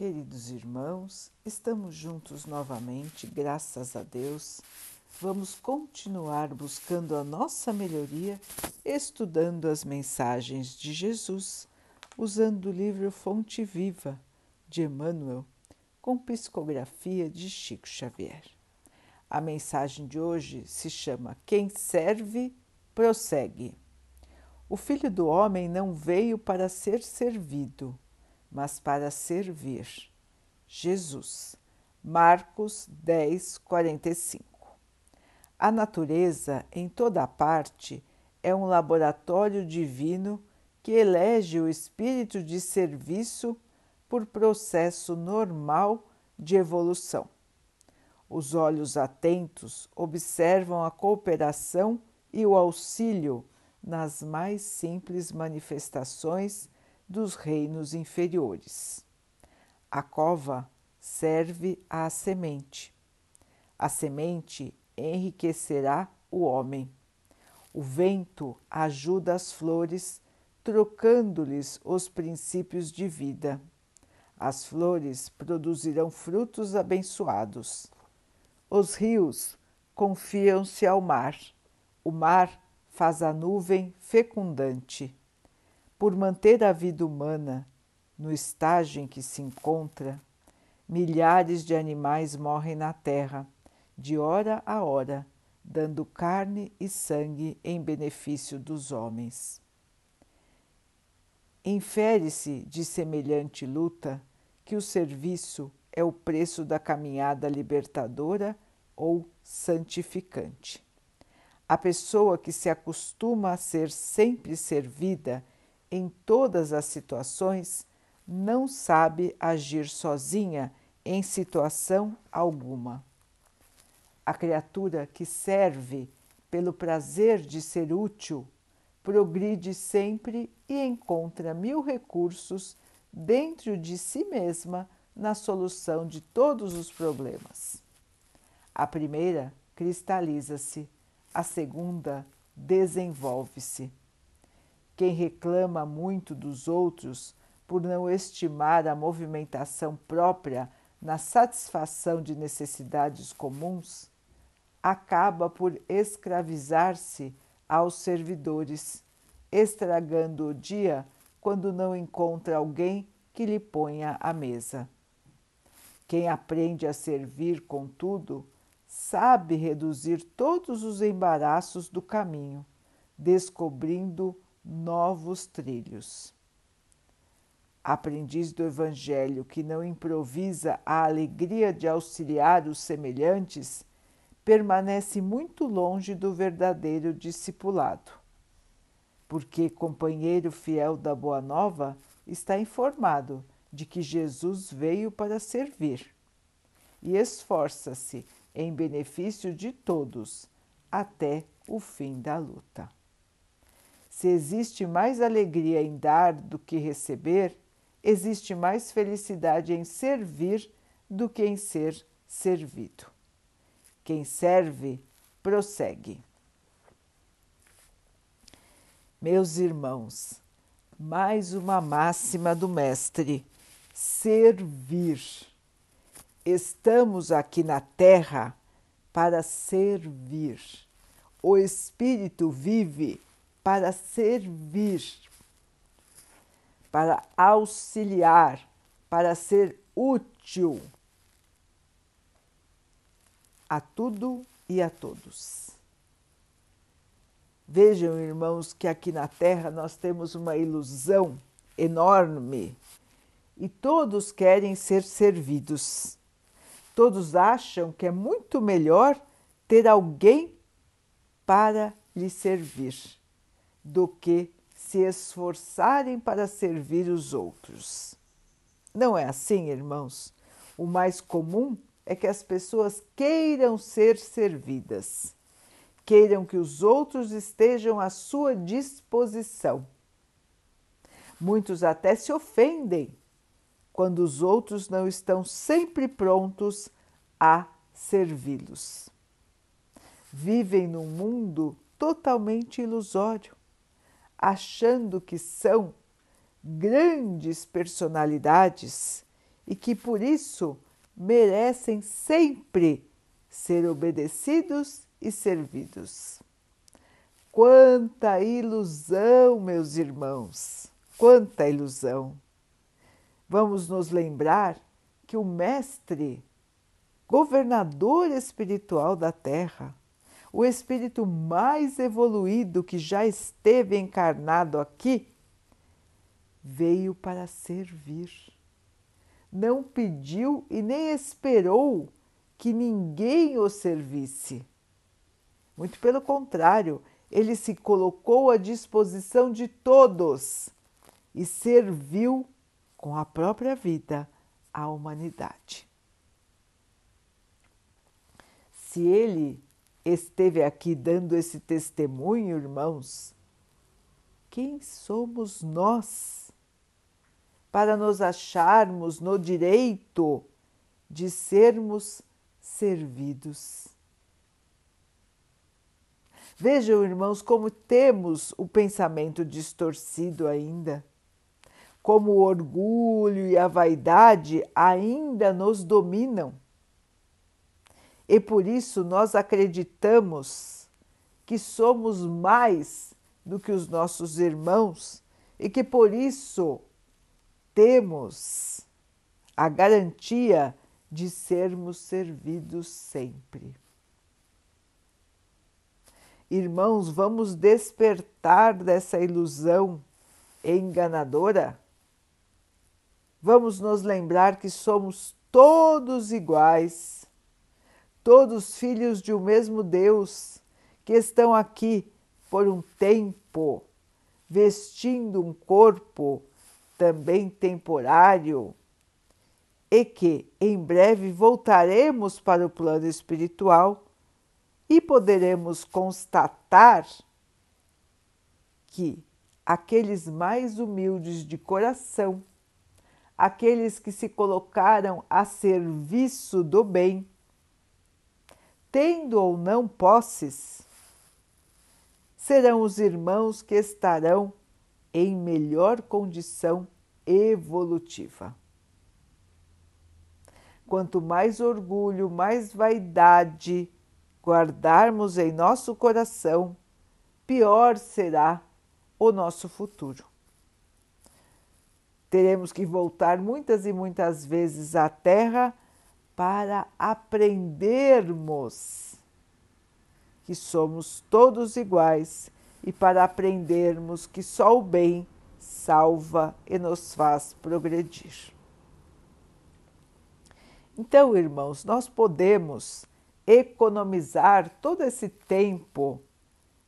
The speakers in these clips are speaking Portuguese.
Queridos irmãos, estamos juntos novamente, graças a Deus. Vamos continuar buscando a nossa melhoria, estudando as mensagens de Jesus, usando o livro Fonte Viva de Emmanuel, com psicografia de Chico Xavier. A mensagem de hoje se chama Quem serve, prossegue. O Filho do Homem não veio para ser servido mas para servir. Jesus, Marcos 10, 45. A natureza, em toda parte, é um laboratório divino que elege o espírito de serviço por processo normal de evolução. Os olhos atentos observam a cooperação e o auxílio nas mais simples manifestações dos reinos inferiores. A cova serve à semente. A semente enriquecerá o homem. O vento ajuda as flores, trocando-lhes os princípios de vida. As flores produzirão frutos abençoados. Os rios confiam-se ao mar. O mar faz a nuvem fecundante por manter a vida humana no estágio em que se encontra, milhares de animais morrem na Terra, de hora a hora, dando carne e sangue em benefício dos homens. Infere-se de semelhante luta que o serviço é o preço da caminhada libertadora ou santificante. A pessoa que se acostuma a ser sempre servida em todas as situações, não sabe agir sozinha em situação alguma. A criatura que serve pelo prazer de ser útil progride sempre e encontra mil recursos dentro de si mesma na solução de todos os problemas. A primeira cristaliza-se, a segunda desenvolve-se. Quem reclama muito dos outros por não estimar a movimentação própria na satisfação de necessidades comuns, acaba por escravizar-se aos servidores, estragando o dia quando não encontra alguém que lhe ponha a mesa. Quem aprende a servir, contudo, sabe reduzir todos os embaraços do caminho, descobrindo novos trilhos. Aprendiz do Evangelho que não improvisa a alegria de auxiliar os semelhantes, permanece muito longe do verdadeiro discipulado. Porque companheiro fiel da Boa Nova está informado de que Jesus veio para servir e esforça-se em benefício de todos até o fim da luta. Se existe mais alegria em dar do que receber, existe mais felicidade em servir do que em ser servido. Quem serve, prossegue. Meus irmãos, mais uma máxima do Mestre: servir. Estamos aqui na Terra para servir. O Espírito vive para servir, para auxiliar, para ser útil a tudo e a todos. Vejam, irmãos, que aqui na Terra nós temos uma ilusão enorme e todos querem ser servidos. Todos acham que é muito melhor ter alguém para lhe servir do que se esforçarem para servir os outros. Não é assim, irmãos? O mais comum é que as pessoas queiram ser servidas, queiram que os outros estejam à sua disposição. Muitos até se ofendem quando os outros não estão sempre prontos a servi-los. Vivem num mundo totalmente ilusório achando que são grandes personalidades e que por isso merecem sempre ser obedecidos e servidos. Quanta ilusão, meus irmãos! Quanta ilusão! Vamos nos lembrar que o Mestre, governador espiritual da Terra, o espírito mais evoluído que já esteve encarnado aqui, veio para servir. Não pediu e nem esperou que ninguém o servisse. Muito pelo contrário, ele se colocou à disposição de todos e serviu com a própria vida à humanidade. Se ele esteve aqui dando esse testemunho, irmãos, quem somos nós para nos acharmos no direito de sermos servidos? Vejam, irmãos, como temos o pensamento distorcido ainda, como o orgulho e a vaidade ainda nos dominam. E por isso nós acreditamos que somos mais do que os nossos irmãos e que por isso temos a garantia de sermos servidos sempre. Irmãos, vamos despertar dessa ilusão enganadora? Vamos nos lembrar que somos todos iguais, todos filhos de um mesmo Deus, que estão aqui por um tempo, vestindo um corpo também temporário, e que em breve voltaremos para o plano espiritual e poderemos constatar que aqueles mais humildes de coração, aqueles que se colocaram a serviço do bem, tendo ou não posses, serão os irmãos que estarão em melhor condição evolutiva. Quanto mais orgulho, mais vaidade, guardarmos em nosso coração, pior será o nosso futuro. Teremos que voltar muitas e muitas vezes à Terra para aprendermos que somos todos iguais e para aprendermos que só o bem salva e nos faz progredir. Então, irmãos, nós podemos economizar todo esse tempo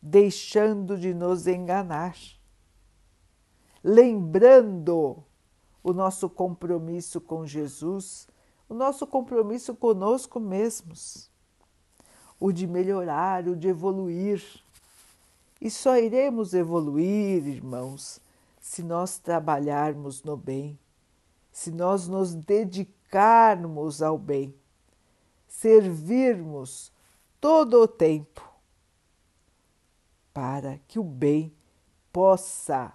deixando de nos enganar, lembrando o nosso compromisso com Jesus, o nosso compromisso conosco mesmos, o de melhorar, o de evoluir. E só iremos evoluir, irmãos, se nós trabalharmos no bem, se nós nos dedicarmos ao bem servirmos todo o tempo para que o bem possa,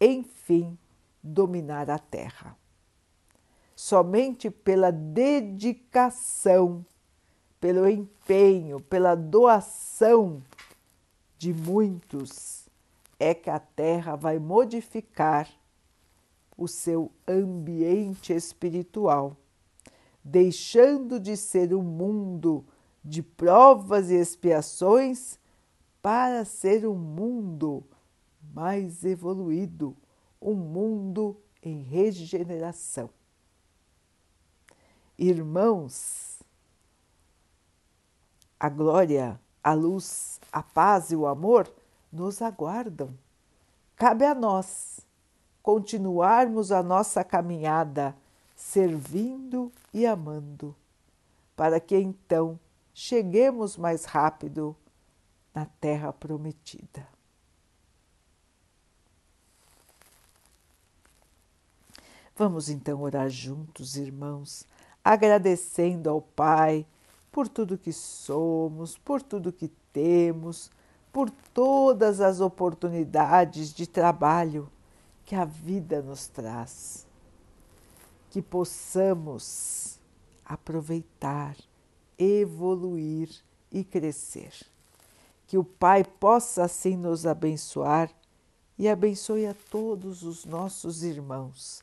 enfim, dominar a terra. Somente pela dedicação, pelo empenho, pela doação de muitos é que a terra vai modificar o seu ambiente espiritual deixando de ser um mundo de provas e expiações para ser um mundo mais evoluído, um mundo em regeneração. Irmãos, a glória, a luz, a paz e o amor nos aguardam. Cabe a nós continuarmos a nossa caminhada servindo e amando, para que então cheguemos mais rápido na terra prometida. Vamos então orar juntos, irmãos, agradecendo ao Pai por tudo que somos, por tudo que temos, por todas as oportunidades de trabalho que a vida nos traz que possamos aproveitar, evoluir e crescer. Que o Pai possa assim nos abençoar e abençoe a todos os nossos irmãos.